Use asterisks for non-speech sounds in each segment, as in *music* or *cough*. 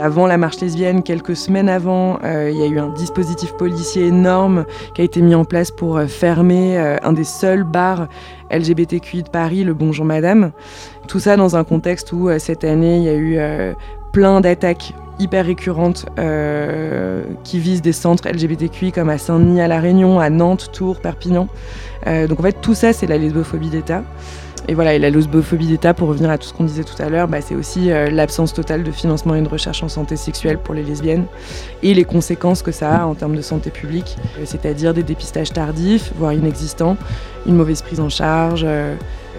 Avant la marche lesbienne, quelques semaines avant, il y a eu un dispositif policier énorme qui a été mis en place pour fermer un des seuls bars LGBTQI de Paris, le Bonjour Madame. Tout ça dans un contexte où cette année, il y a eu plein d'attaques hyper récurrentes euh, qui visent des centres LGBTQI comme à Saint-Denis, à La Réunion, à Nantes, Tours, Perpignan. Euh, donc en fait, tout ça, c'est la lesbophobie d'État. Et voilà, et la lesbophobie d'État, pour revenir à tout ce qu'on disait tout à l'heure, bah, c'est aussi euh, l'absence totale de financement et de recherche en santé sexuelle pour les lesbiennes et les conséquences que ça a en termes de santé publique, c'est-à-dire des dépistages tardifs, voire inexistants, une mauvaise prise en charge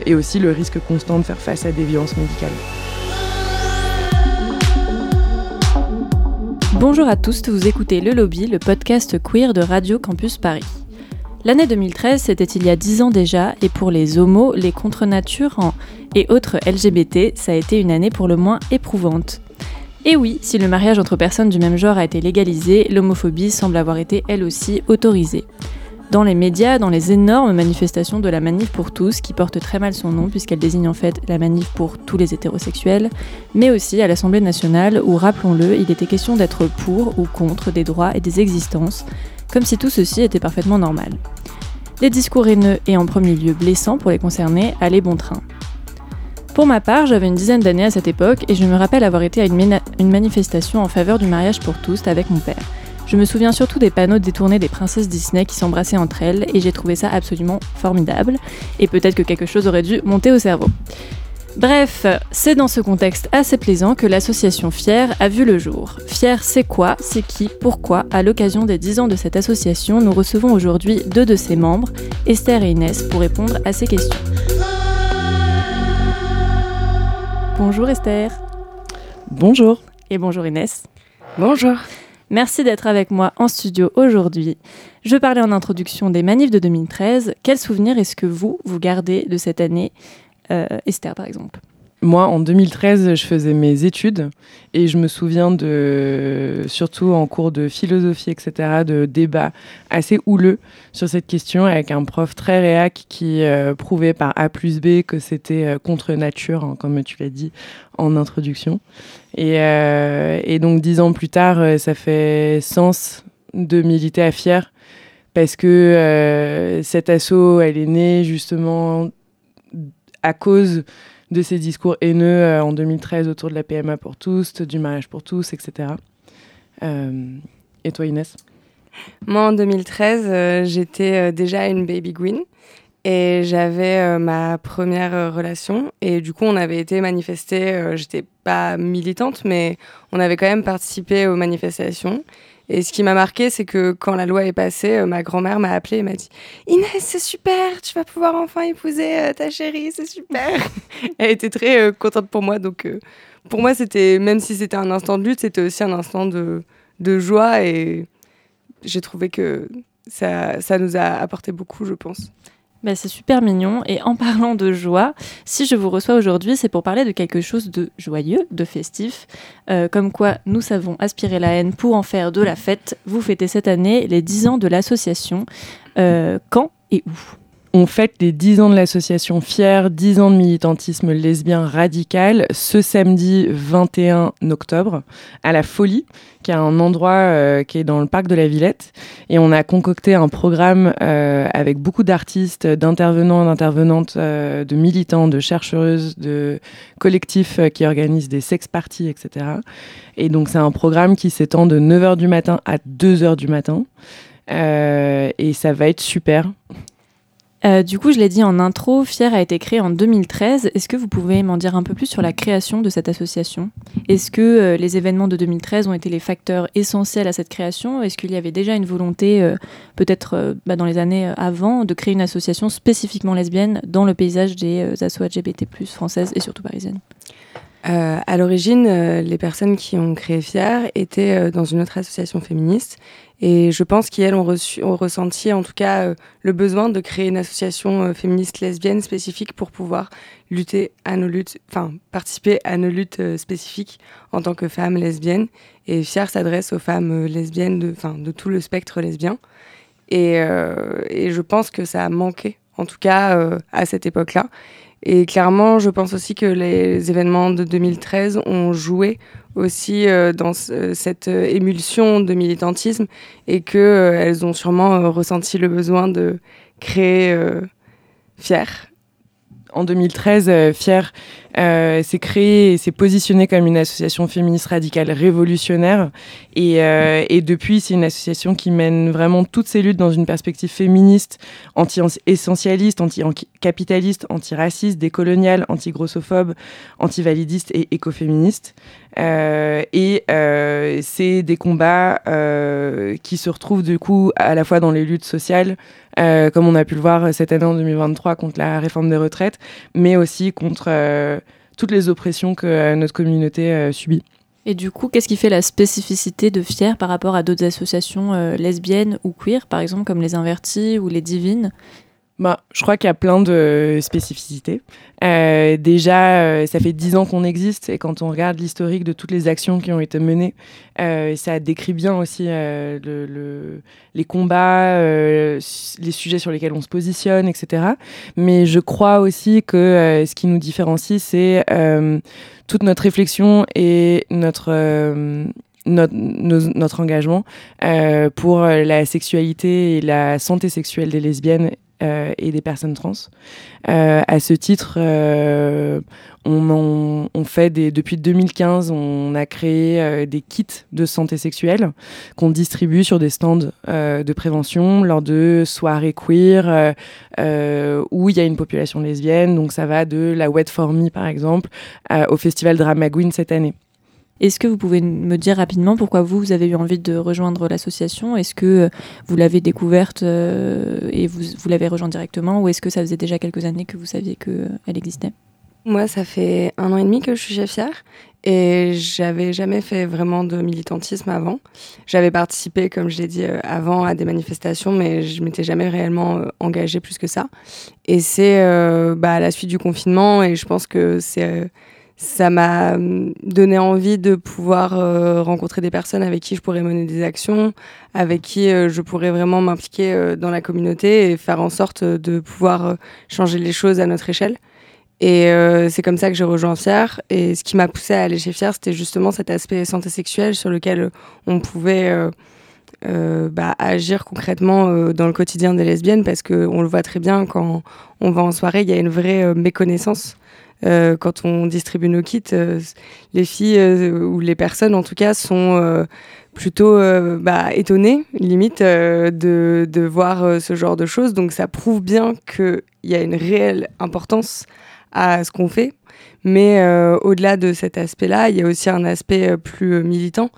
et aussi le risque constant de faire face à des violences médicales. Bonjour à tous, vous écoutez Le Lobby, le podcast queer de Radio Campus Paris. L'année 2013, c'était il y a 10 ans déjà, et pour les homos, les contre-natures et autres LGBT, ça a été une année pour le moins éprouvante. Et oui, si le mariage entre personnes du même genre a été légalisé, l'homophobie semble avoir été elle aussi autorisée dans les médias, dans les énormes manifestations de la Manif pour tous, qui porte très mal son nom puisqu'elle désigne en fait la Manif pour tous les hétérosexuels, mais aussi à l'Assemblée nationale où, rappelons-le, il était question d'être pour ou contre des droits et des existences, comme si tout ceci était parfaitement normal. Les discours haineux et en premier lieu blessants pour les concernés allaient bon train. Pour ma part, j'avais une dizaine d'années à cette époque et je me rappelle avoir été à une, une manifestation en faveur du mariage pour tous avec mon père. Je me souviens surtout des panneaux détournés des princesses Disney qui s'embrassaient entre elles et j'ai trouvé ça absolument formidable. Et peut-être que quelque chose aurait dû monter au cerveau. Bref, c'est dans ce contexte assez plaisant que l'association Fier a vu le jour. Fier, c'est quoi? C'est qui? Pourquoi? À l'occasion des 10 ans de cette association, nous recevons aujourd'hui deux de ses membres, Esther et Inès, pour répondre à ces questions. Bonjour Esther. Bonjour. Et bonjour Inès. Bonjour. Merci d'être avec moi en studio aujourd'hui. Je parlais en introduction des manifs de 2013. Quels souvenirs est-ce que vous, vous gardez de cette année Esther, par exemple moi, en 2013, je faisais mes études et je me souviens de, surtout en cours de philosophie, etc., de débats assez houleux sur cette question avec un prof très réac qui euh, prouvait par A plus B que c'était euh, contre nature, hein, comme tu l'as dit en introduction. Et, euh, et, donc, dix ans plus tard, ça fait sens de militer à Fier parce que cet assaut, elle est née justement à cause de ces discours haineux euh, en 2013 autour de la PMA pour tous, du mariage pour tous, etc. Euh, et toi, Inès? Moi, en 2013, euh, j'étais déjà une baby green et j'avais ma première relation. Et du coup, on avait été manifester. J'étais pas militante, mais on avait quand même participé aux manifestations. Et ce qui m'a marqué, c'est que quand la loi est passée, euh, ma grand-mère m'a appelée et m'a dit Inès, c'est super, tu vas pouvoir enfin épouser euh, ta chérie, c'est super. *laughs* Elle était très euh, contente pour moi. Donc, pour moi, c'était, même si c'était un instant de lutte, c'était aussi un instant de, de joie. Et j'ai trouvé que ça, ça nous a apporté beaucoup, je pense. Bah, c'est super mignon. Et en parlant de joie, si je vous reçois aujourd'hui, c'est pour parler de quelque chose de joyeux, de festif. Euh, comme quoi, nous savons aspirer la haine pour en faire de la fête. Vous fêtez cette année les 10 ans de l'association. Euh, quand et où? On fête les 10 ans de l'association Fier, 10 ans de militantisme lesbien radical, ce samedi 21 octobre, à la Folie, qui est un endroit euh, qui est dans le parc de la Villette. Et on a concocté un programme euh, avec beaucoup d'artistes, d'intervenants, d'intervenantes, euh, de militants, de chercheuses, de collectifs qui organisent des sex parties, etc. Et donc c'est un programme qui s'étend de 9h du matin à 2h du matin. et ça va être super. Euh, du coup, je l'ai dit en intro, Fier a été créé en 2013. Est-ce que vous pouvez m'en dire un peu plus sur la création de cette association? Est-ce que euh, les événements de 2013 ont été les facteurs essentiels à cette création? Est-ce qu'il y avait déjà une volonté, euh, peut-être bah, dans les années avant, de créer une association spécifiquement lesbienne dans le paysage des assos LGBT+, françaises et surtout parisiennes? À l'origine, les personnes qui ont créé Fier étaient dans une autre association féministe et je pense qu'elles ont, ressenti en tout cas euh, le besoin de créer une association euh, féministe lesbienne spécifique pour pouvoir lutter à nos luttes, enfin participer à nos luttes euh, spécifiques en tant que femmes lesbiennes. Et Fier s'adresse aux femmes lesbiennes de, de tout le spectre lesbien. Et, je pense que ça a manqué, en tout cas à cette époque-là. Et clairement, je pense aussi que les événements de 2013 ont joué aussi dans cette émulsion de militantisme et qu'elles ont sûrement ressenti le besoin de créer Fier en 2013, euh, Fier euh, s'est créé et s'est positionné comme une association féministe radicale révolutionnaire. Et, euh, et depuis, c'est une association qui mène vraiment toutes ses luttes dans une perspective féministe, anti-essentialiste, anti-capitaliste, anti-raciste, décoloniale, anti-grossophobe, anti-validiste et écoféministe. Et c'est des combats qui se retrouvent du coup à la fois dans les luttes sociales, comme on a pu le voir cette année en 2023 contre la réforme des retraites, mais aussi contre toutes les oppressions que notre communauté subit. Et du coup, qu'est-ce qui fait la spécificité de Fier par rapport à d'autres associations lesbiennes ou queer, par exemple comme les Invertis ou les Divines? Bah, je crois qu'il y a plein de spécificités. Euh, déjà, euh, ça fait dix ans qu'on existe et quand on regarde l'historique de toutes les actions qui ont été menées, euh, ça décrit bien aussi le, les combats, les sujets sur lesquels on se positionne, etc. Mais je crois aussi que ce qui nous différencie, c'est toute notre réflexion et notre, engagement pour la sexualité et la santé sexuelle des lesbiennes euh, et des personnes trans. Euh, à ce titre, euh, on, fait depuis 2015, on a créé des kits de santé sexuelle qu'on distribue sur des stands de prévention lors de soirées queer où il y a une population lesbienne. Donc ça va de la Wet For Me par exemple au festival Drama cette année. Est-ce que vous pouvez me dire rapidement pourquoi vous, vous avez eu envie de rejoindre l'association? Est-ce que euh, vous l'avez découverte euh, et vous, vous l'avez rejointe directement ou est-ce que ça faisait déjà quelques années que vous saviez qu'elle euh, existait? Moi, ça fait un an et demi que je suis chef et j'avais jamais fait vraiment de militantisme avant. J'avais participé, comme je l'ai dit avant, à des manifestations, mais je m'étais jamais réellement engagée plus que ça. Et c'est bah, à la suite du confinement, et je pense que c'est ça m'a hum, donné envie de pouvoir euh, rencontrer des personnes avec qui je pourrais mener des actions, avec qui euh, je pourrais vraiment m'impliquer euh, dans la communauté et faire en sorte de pouvoir changer les choses à notre échelle. Et c'est comme ça que j'ai rejoint Fier. Et ce qui m'a poussé à aller chez Fier, c'était justement cet aspect santé sexuelle sur lequel on pouvait bah, agir concrètement dans le quotidien des lesbiennes, parce qu'on le voit très bien quand on va en soirée, il y a une vraie méconnaissance euh, quand on distribue nos kits, euh, les filles euh, ou les personnes en tout cas sont plutôt bah, étonnées, limite, de, voir ce genre de choses. Donc ça prouve bien qu'il y a une réelle importance à ce qu'on fait. Mais au-delà de cet aspect-là, il y a aussi un aspect plus militant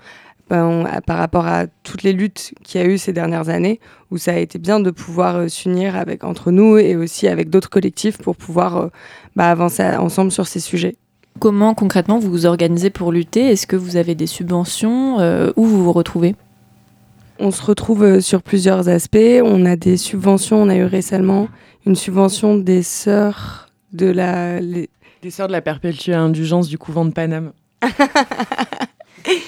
ben, par rapport à toutes les luttes qu'il y a eu ces dernières années, où ça a été bien de pouvoir s'unir avec entre nous et aussi avec d'autres collectifs pour pouvoir bah, avancer ensemble sur ces sujets. Comment concrètement vous vous organisez pour lutter? Est-ce que vous avez des subventions? Euh, Où vous vous retrouvez? On se retrouve euh, sur plusieurs aspects. On a des subventions. On a eu récemment une subvention des sœurs de la... Des sœurs de la perpétuelle indulgence du couvent de Paname. *laughs*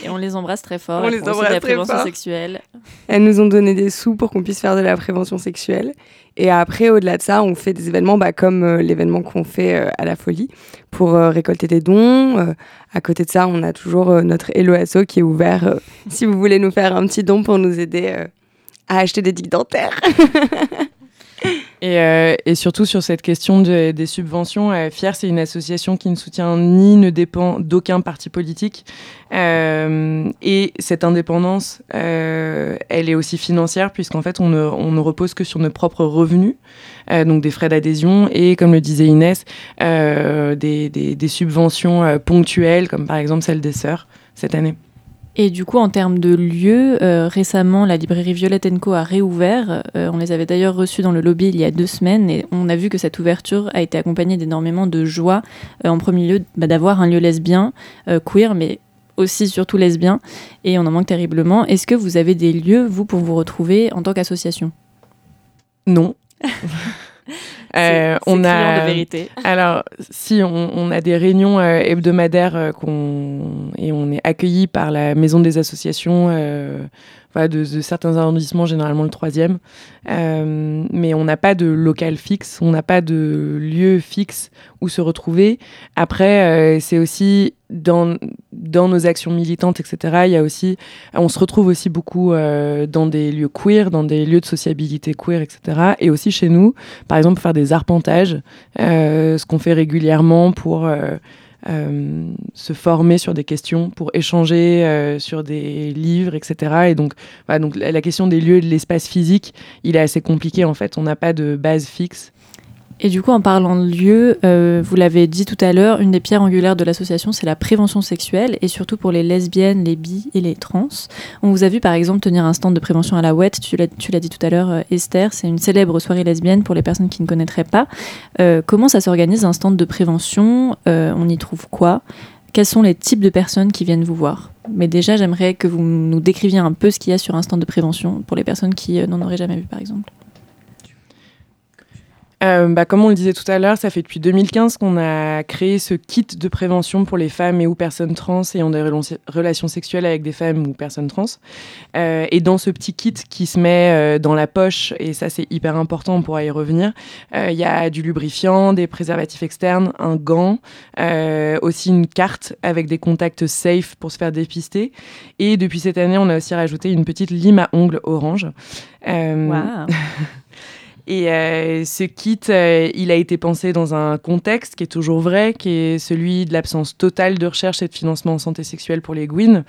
Et on les embrasse très fort. On les embrasse de la prévention sexuelle. Elles nous ont donné des sous pour qu'on puisse faire de la prévention sexuelle. Et après, au-delà de ça, on fait des événements bah, comme euh, l'événement qu'on fait euh, à la folie pour euh, récolter des dons. à côté de ça, on a toujours notre Hello qui est ouvert si vous voulez nous faire un petit don pour nous aider à acheter des digues dentaires. *laughs* Et, euh, et, surtout sur cette question de, des subventions, euh, Fier, c'est une association qui ne soutient ni ne dépend d'aucun parti politique. Euh, et cette indépendance, euh, elle est aussi financière, puisqu'en fait, on ne, repose que sur nos propres revenus, euh, donc des frais d'adhésion et, comme le disait Inès, des, des, des, subventions ponctuelles, comme par exemple celle des sœurs cette année. Et du coup, en termes de lieux, euh, récemment, la librairie Violette Co a réouvert. Euh, on les avait d'ailleurs reçus dans le lobby il y a deux semaines et on a vu que cette ouverture a été accompagnée d'énormément de joie. Euh, en premier lieu, bah, d'avoir un lieu lesbien, queer, mais aussi surtout lesbien. Et on en manque terriblement. Est-ce que vous avez des lieux, vous, pour vous retrouver en tant qu'association? Non. *laughs* Euh, on a de vérité. *laughs* Alors, si on, a des réunions euh, hebdomadaires euh, qu'on et on est accueilli par la maison des associations de, certains arrondissements, généralement le troisième. Euh, mais on n'a pas de local fixe, on n'a pas de lieu fixe où se retrouver. Après, euh, c'est aussi dans, dans nos actions militantes, etc. Y a aussi, on se retrouve aussi beaucoup euh, dans des lieux queer, dans des lieux de sociabilité queer, etc. Et aussi chez nous, par exemple, faire des arpentages, ce qu'on fait régulièrement pour euh, se former sur des questions, pour échanger euh, sur des livres, etc. Et donc, donc la question des lieux et de l'espace physique, il est assez compliqué en fait. On n'a pas de base fixe. Et du coup, en parlant de lieu, euh, vous l'avez dit tout à l'heure, une des pierres angulaires de l'association, c'est la prévention sexuelle, et surtout pour les lesbiennes, les bi et les trans. On vous a vu par exemple tenir un stand de prévention à la ouette, tu l'as dit tout à l'heure, euh, Esther, c'est une célèbre soirée lesbienne pour les personnes qui ne connaîtraient pas. Euh, comment ça s'organise un stand de prévention? On y trouve quoi? Quels sont les types de personnes qui viennent vous voir? Mais déjà, j'aimerais que vous nous décriviez un peu ce qu'il y a sur un stand de prévention pour les personnes qui n'en auraient jamais vu par exemple. Euh, bah, comme on le disait tout à l'heure, ça fait depuis 2015 qu'on a créé ce kit de prévention pour les femmes et ou personnes trans ayant des relations sexuelles avec des femmes ou personnes trans. Euh, et dans ce petit kit qui se met euh, dans la poche, et ça c'est hyper important, on pourra y revenir, il y a du lubrifiant, des préservatifs externes, un gant, aussi une carte avec des contacts safe pour se faire dépister. Et depuis cette année, on a aussi rajouté une petite lime à ongles orange. Wow. *laughs* Et euh, ce kit, euh, il a été pensé dans un contexte qui est toujours vrai, qui est celui de l'absence totale de recherche et de financement en santé sexuelle pour les Gwyn.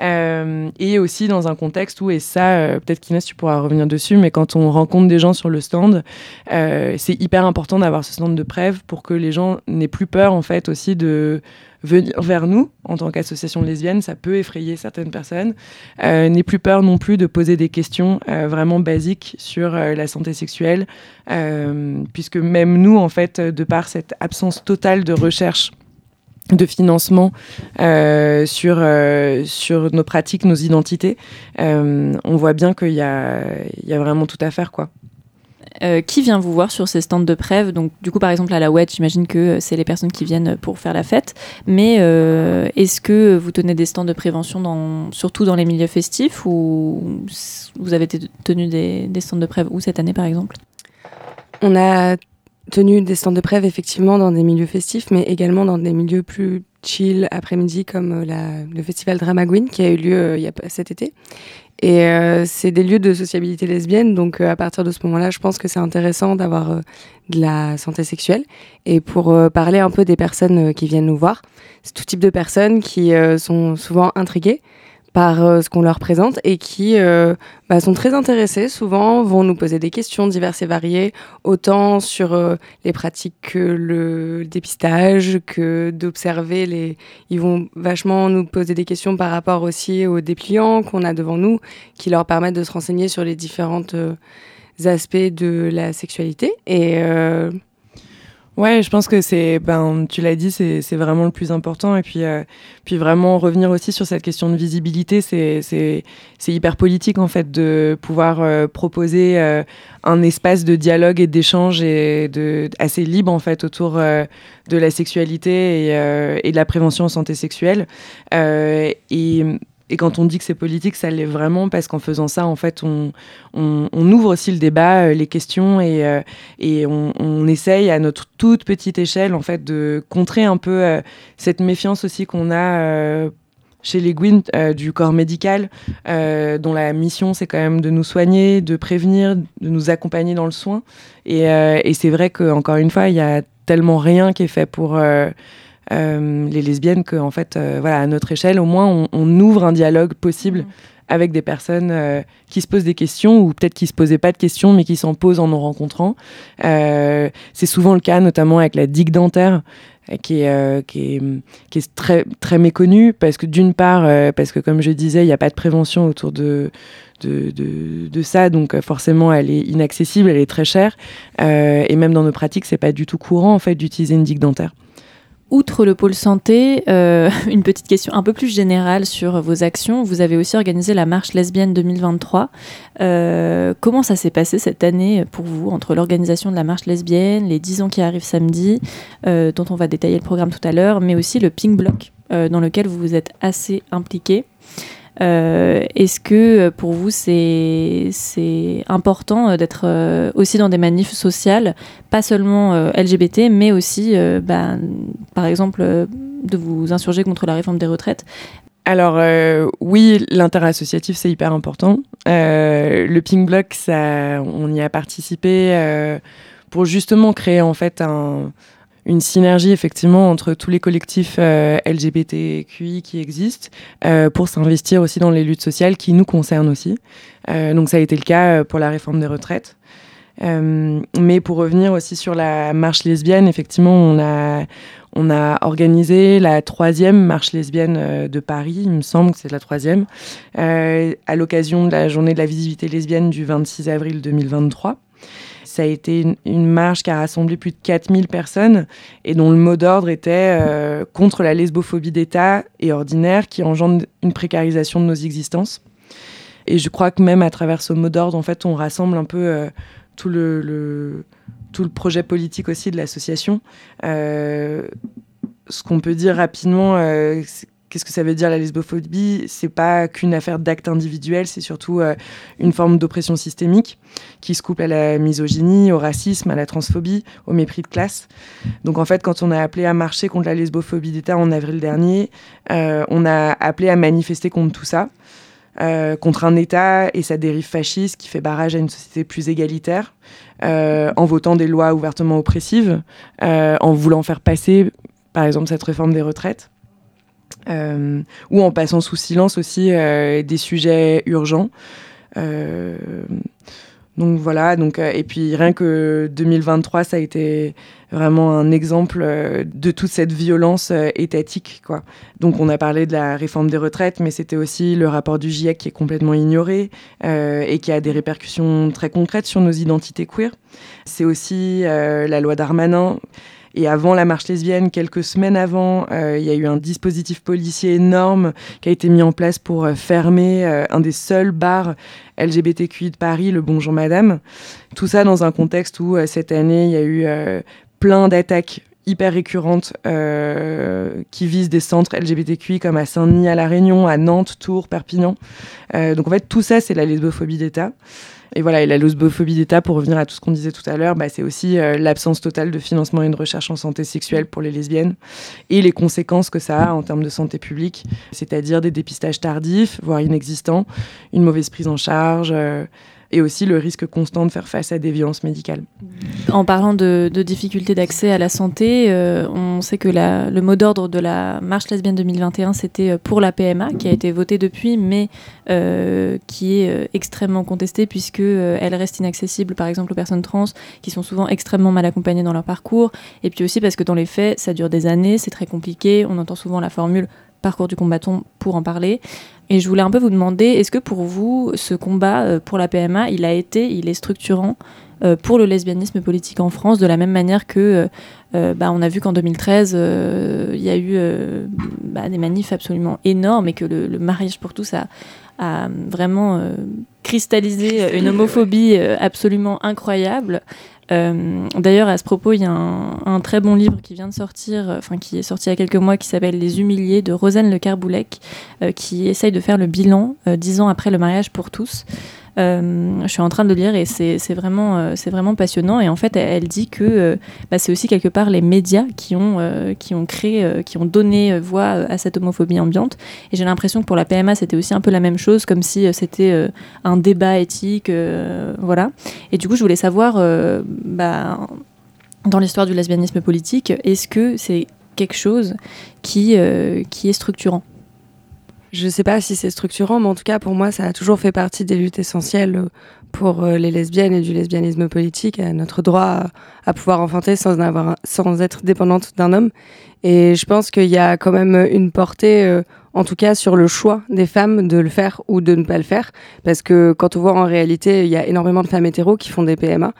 Euh, et aussi dans un contexte où, et ça, peut-être qu'Inès, tu pourras revenir dessus, mais quand on rencontre des gens sur le stand, c'est hyper important d'avoir ce stand de preuve pour que les gens n'aient plus peur, en fait, aussi de venir vers nous en tant qu'association lesbienne, ça peut effrayer certaines personnes. N'aie plus peur non plus de poser des questions vraiment basiques sur la santé sexuelle, euh, puisque même nous, en fait, de par cette absence totale de recherche de financement euh, sur, euh, sur nos pratiques, nos identités, on voit bien qu'il y a, y a vraiment tout à faire. quoi. Qui vient vous voir sur ces stands de preuve Donc, du coup, par exemple, à la WED, j'imagine que c'est les personnes qui viennent pour faire la fête. Mais est-ce que vous tenez des stands de prévention surtout dans les milieux festifs ou vous avez tenu des, des stands de preuve où cette année, par exemple? On a tenu des stands de preuve effectivement dans des milieux festifs, mais également dans des milieux plus chill après-midi comme la, le festival Drama qui a eu lieu il y a, cet été et euh, c'est des lieux de sociabilité lesbienne, donc euh, à partir de ce moment-là, je pense que c'est intéressant d'avoir euh, de la santé sexuelle. Et pour parler un peu des personnes qui viennent nous voir, c'est tout type de personnes qui sont souvent intriguées par euh, ce qu'on leur présente et qui euh, bah, sont très intéressés souvent, vont nous poser des questions diverses et variées, autant sur euh, les pratiques que le dépistage, que d'observer les... Ils vont vachement nous poser des questions par rapport aussi aux dépliants qu'on a devant nous, qui leur permettent de se renseigner sur les différents aspects de la sexualité. Et Ouais, je pense que c'est, ben, tu l'as dit, c'est vraiment le plus important. Et puis, euh, puis vraiment revenir aussi sur cette question de visibilité, c'est hyper politique en fait de pouvoir euh, proposer euh, un espace de dialogue et d'échange et de assez libre en fait autour de la sexualité et, et, de la prévention en santé sexuelle. et et quand on dit que c'est politique, ça l'est vraiment parce qu'en faisant ça, en fait, on, ouvre aussi le débat, euh, les questions et, euh, on, essaye à notre toute petite échelle, en fait, de contrer un peu euh, cette méfiance aussi qu'on a chez les Gwyn du corps médical, dont la mission c'est quand même de nous soigner, de prévenir, de nous accompagner dans le soin. Et, et c'est vrai qu'encore une fois, il y a tellement rien qui est fait pour les lesbiennes que en fait euh, voilà à notre échelle au moins on, ouvre un dialogue possible mm. avec des personnes euh, qui se posent des questions ou peut-être qui se posaient pas de questions mais qui s'en posent en nous rencontrant c'est souvent le cas notamment avec la digue dentaire qui est, qui est, qui est très, très méconnue parce que d'une part, parce que comme je disais, il n'y a pas de prévention autour de, de, de, de, ça, donc forcément elle est inaccessible, elle est très chère, et même dans nos pratiques, c'est pas du tout courant en fait d'utiliser une digue dentaire. Outre le pôle santé, euh, *laughs* une petite question un peu plus générale sur vos actions. Vous avez aussi organisé la marche lesbienne 2023. Euh, comment ça s'est passé cette année pour vous entre l'organisation de la marche lesbienne, les 10 ans qui arrivent samedi, euh, dont on va détailler le programme tout à l'heure, mais aussi le Pink Block, dans lequel vous vous êtes assez impliqué Est-ce que pour vous c'est important d'être aussi dans des manifs sociales, pas seulement LGBT, mais aussi, bah, par exemple, de vous insurger contre la réforme des retraites? Alors euh, oui, l'interassociatif c'est hyper important. Euh, le Pink Block, ça, on y a participé euh, pour justement créer en fait une synergie effectivement entre tous les collectifs LGBTQI qui existent pour s'investir aussi dans les luttes sociales qui nous concernent aussi. donc ça a été le cas pour la réforme des retraites. mais pour revenir aussi sur la marche lesbienne, effectivement, on a, on a organisé la troisième marche lesbienne euh, de Paris, il me semble que c'est la troisième, euh, à l'occasion de la journée de la visibilité lesbienne du 26 avril 2023. Ça a été une, marche qui a rassemblé plus de 4000 personnes et dont le mot d'ordre était euh, contre la lesbophobie d'État et ordinaire qui engendre une précarisation de nos existences. Et je crois que même à travers ce mot d'ordre, en fait, on rassemble un peu tout le tout le projet politique aussi de l'association. Euh, ce qu'on peut dire rapidement, euh, qu'est-ce que ça veut dire la lesbophobie? C'est pas qu'une affaire d'acte individuel, c'est surtout euh, une forme d'oppression systémique qui se couple à la misogynie, au racisme, à la transphobie, au mépris de classe. Donc en fait, quand on a appelé à marcher contre la lesbophobie d'État en avril dernier, on a appelé à manifester contre tout ça. Euh, contre un État et sa dérive fasciste qui fait barrage à une société plus égalitaire, euh, en votant des lois ouvertement oppressives, euh, en voulant faire passer, par exemple, cette réforme des retraites, ou en passant sous silence aussi des sujets urgents. Donc voilà, donc, euh, et puis rien que 2023, ça a été vraiment un exemple euh, de toute cette violence euh, étatique. Donc on a parlé de la réforme des retraites, mais c'était aussi le rapport du GIEC qui est complètement ignoré et qui a des répercussions très concrètes sur nos identités queer. C'est aussi la loi Darmanin et avant la marche lesbienne, quelques semaines avant, euh, il y a eu un dispositif policier énorme qui a été mis en place pour euh, fermer euh, un des seuls bars LGBTQI de Paris, le Bonjour Madame. Tout ça dans un contexte où cette année, il y a eu plein d'attaques hyper récurrentes qui visent des centres LGBTQI comme à Saint-Denis, à La Réunion, à Nantes, Tours, Perpignan. donc en fait, tout ça, c'est la lesbophobie d'État. Et voilà, et la lesbophobie d'État, pour revenir à tout ce qu'on disait tout à l'heure, bah, c'est aussi euh, l'absence totale de financement et de recherche en santé sexuelle pour les lesbiennes et les conséquences que ça a en termes de santé publique, c'est-à-dire des dépistages tardifs, voire inexistants, une mauvaise prise en charge. Et aussi le risque constant de faire face à des violences médicales. En parlant de, difficultés d'accès à la santé, euh, on sait que le mot d'ordre de la marche lesbienne 2021, c'était euh, pour la PMA, qui a été votée depuis, mais euh, qui est extrêmement contestée puisque elle reste inaccessible, par exemple, aux personnes trans, qui sont souvent extrêmement mal accompagnées dans leur parcours, et puis aussi parce que dans les faits, ça dure des années, c'est très compliqué, on entend souvent la formule parcours du combattant pour en parler. Et je voulais un peu vous demander, est-ce que pour vous, ce combat euh, pour la PMA, il a été, il est structurant euh, pour le lesbianisme politique en France, de la même manière que euh, bah, on a vu qu'en 2013, il y a eu bah, des manifs absolument énormes et que le, mariage pour tous a, a vraiment cristallisé une homophobie absolument incroyable. Euh, d'ailleurs, à ce propos, il y a un, très bon livre qui vient de sortir, euh, enfin qui est sorti il y a quelques mois, qui s'appelle Les Humiliés de Rosanne Le Carboulec, euh, qui essaye de faire le bilan dix ans après le mariage pour tous. Euh, je suis en train de lire et c'est vraiment, euh, c'est vraiment passionnant. Et en fait, elle, dit que euh, bah, c'est aussi quelque part les médias qui ont, créé, qui ont donné voix à cette homophobie ambiante. Et j'ai l'impression que pour la PMA, c'était aussi un peu la même chose, comme si c'était un débat éthique. voilà. Et du coup, je voulais savoir, bah, dans l'histoire du lesbianisme politique, est-ce que c'est quelque chose qui est structurant? Je sais pas si c'est structurant, mais en tout cas, pour moi, ça a toujours fait partie des luttes essentielles euh, pour euh, les lesbiennes et du lesbianisme politique, à notre droit à, pouvoir enfanter sans, avoir, sans être dépendante d'un homme. Et je pense qu'il y a quand même une portée, euh, en tout cas, sur le choix des femmes de le faire ou de ne pas le faire. Parce que quand on voit en réalité, il y a énormément de femmes hétéros qui font des PMA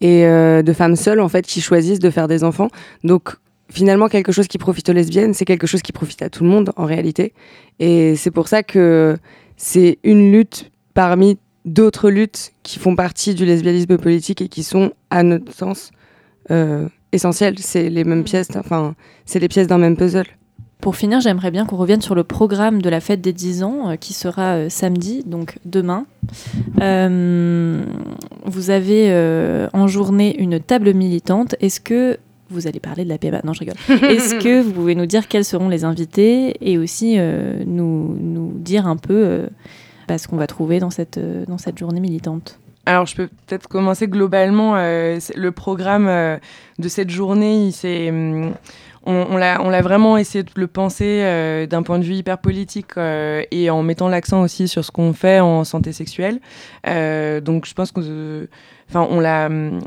et de femmes seules, en fait, qui choisissent de faire des enfants. Donc, finalement quelque chose qui profite aux lesbiennes, c'est quelque chose qui profite à tout le monde en réalité. Et c'est pour ça que c'est une lutte parmi d'autres luttes qui font partie du lesbianisme politique et qui sont, à notre sens, euh, essentielles. C'est les mêmes pièces, enfin, c'est les pièces d'un même puzzle. Pour finir, j'aimerais bien qu'on revienne sur le programme de la fête des 10 ans euh, qui sera euh, samedi, donc demain. Euh, vous avez en journée une table militante. Est-ce que vous allez parler de la PMA Non, je rigole. *laughs* Est-ce que vous pouvez nous dire quels seront les invités et aussi nous, nous, dire un peu bah, ce qu'on va trouver dans cette, dans cette journée militante? Alors, je peux peut-être commencer globalement. le programme de cette journée, il s'est hum, on, l'a vraiment essayé de le penser euh, d'un point de vue hyper politique euh, et en mettant l'accent aussi sur ce qu'on fait en santé sexuelle. Euh, donc je pense que enfin on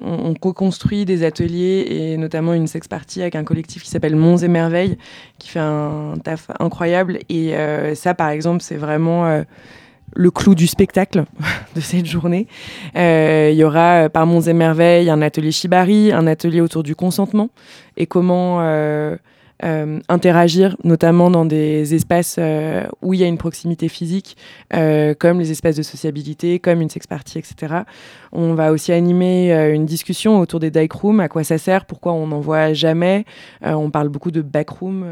on, co-construit des ateliers et notamment une sex party avec un collectif qui s'appelle Monts et Merveilles qui fait un taf incroyable et ça par exemple c'est vraiment le clou du spectacle *laughs* de cette journée. Il y aura par Monts et Merveilles un atelier Shibari, un atelier autour du consentement et comment euh, euh, interagir, notamment dans des espaces euh, où il y a une proximité physique, comme les espaces de sociabilité, comme une sex party, etc. On va aussi animer une discussion autour des dyke rooms, à quoi ça sert, pourquoi on n'en voit jamais. on parle beaucoup de backroom.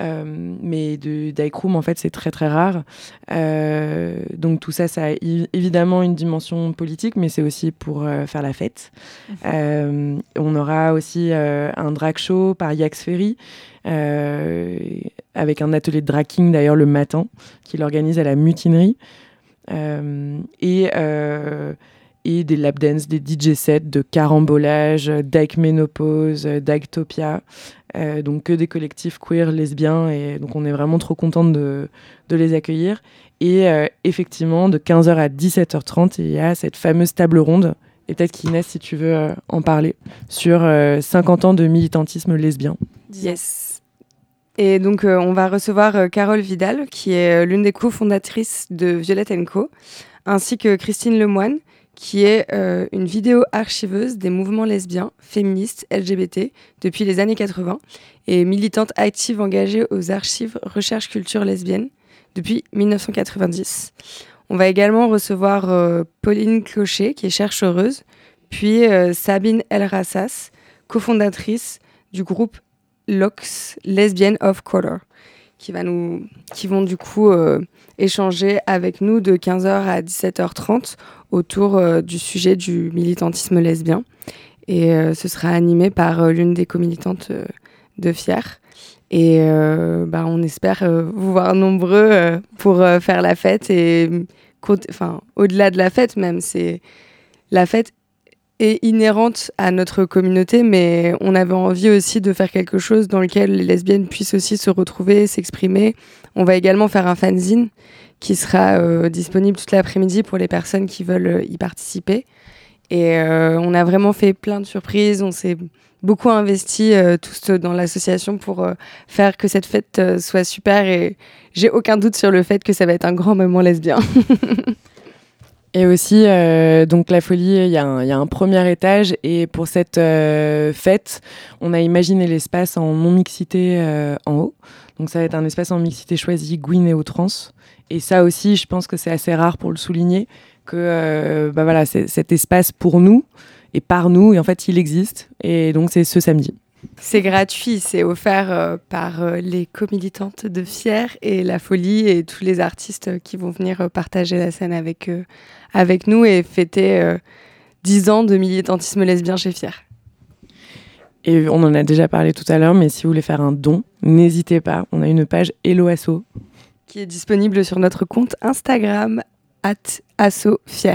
Euh, mais de room en fait, c'est très très rare. Euh, donc tout ça, ça a évidemment une dimension politique, mais c'est aussi pour euh, faire la fête. Mhm. on aura aussi un drag show par Yax Ferry. avec un atelier de draking d'ailleurs le matin qu'il organise à la mutinerie et et des lap dance, des DJ sets de carambolage, d'Ike Ménopause, d'Ictopia. Euh, donc que des collectifs queer, lesbiens, et donc on est vraiment trop contente de, de les accueillir. Et euh, effectivement, de 15h à 17h30, il y a cette fameuse table ronde, et peut-être qu'Inès, si tu veux euh, en parler, sur 50 ans de militantisme lesbien. Yes. Et donc, on va recevoir Carole Vidal, qui est l'une des cofondatrices de Violette Co, ainsi que Christine Lemoine, qui est euh, une vidéo archiveuse des mouvements lesbiens, féministes, LGBT depuis les années 80 et militante active engagée aux archives recherche culture lesbienne depuis 1990. On va également recevoir euh, Pauline Clocher, qui est chercheuse, puis euh, Sabine El Rassas, cofondatrice du groupe LOX, Lesbian of Color, qui, va nous, qui vont du coup échanger avec nous de 15h à 17h30 autour euh, du sujet du militantisme lesbien. Et euh, ce sera animé par euh, l'une des co-militantes de FIER. Et bah, on espère vous voir nombreux pour faire la fête. Et enfin, au-delà de la fête même, c'est la fête est inhérente à notre communauté, mais on avait envie aussi de faire quelque chose dans lequel les lesbiennes puissent aussi se retrouver, s'exprimer. On va également faire un fanzine qui sera euh, disponible toute l'après-midi pour les personnes qui veulent euh, y participer. Et euh, on a vraiment fait plein de surprises, on s'est beaucoup investi tous dans l'association pour faire que cette fête soit super et j'ai aucun doute sur le fait que ça va être un grand moment lesbien. *laughs* Et aussi, donc la folie, il y, a un premier étage et pour cette fête, on a imaginé l'espace en non-mixité en haut. Donc ça va être un espace en mixité choisi, Gwyn et trans. Et ça aussi, je pense que c'est assez rare pour le souligner, que euh, bah voilà, cet espace pour nous et par nous, et en fait, il existe. Et donc, c'est ce samedi. C'est gratuit, c'est offert euh, par euh, les co-militantes de Fier et La Folie et tous les artistes qui vont venir partager la scène avec, avec nous et fêter 10 ans de militantisme lesbien chez Fier. Et on en a déjà parlé tout à l'heure, mais si vous voulez faire un don, n'hésitez pas. On a une page Helloasso qui est disponible sur notre compte Instagram, @assofier.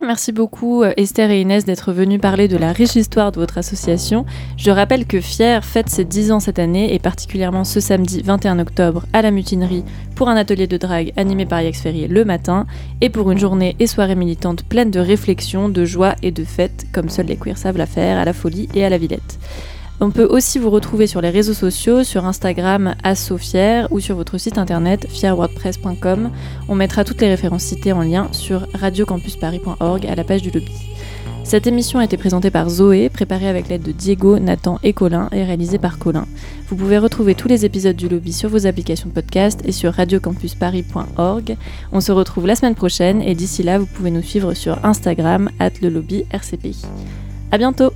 Merci beaucoup euh, Esther et Inès d'être venues parler de la riche histoire de votre association. Je rappelle que Fier fête ses 10 ans cette année et particulièrement ce samedi 21 octobre à la mutinerie pour un atelier de drague animé par Yax Ferrier le matin et pour une journée et soirée militante pleine de réflexion, de joie et de fête comme seuls les queers savent la faire à la folie et à la Villette. On peut aussi vous retrouver sur les réseaux sociaux, sur Instagram @sofier ou sur votre site internet fierwordpress.com. On mettra toutes les références citées en lien sur radiocampusparis.org à la page du lobby. Cette émission a été présentée par Zoé, préparée avec l'aide de Diego, Nathan et Colin et réalisée par Colin. Vous pouvez retrouver tous les épisodes du lobby sur vos applications de podcast et sur radiocampusparis.org. On se retrouve la semaine prochaine et d'ici là, vous pouvez nous suivre sur Instagram at le. À bientôt!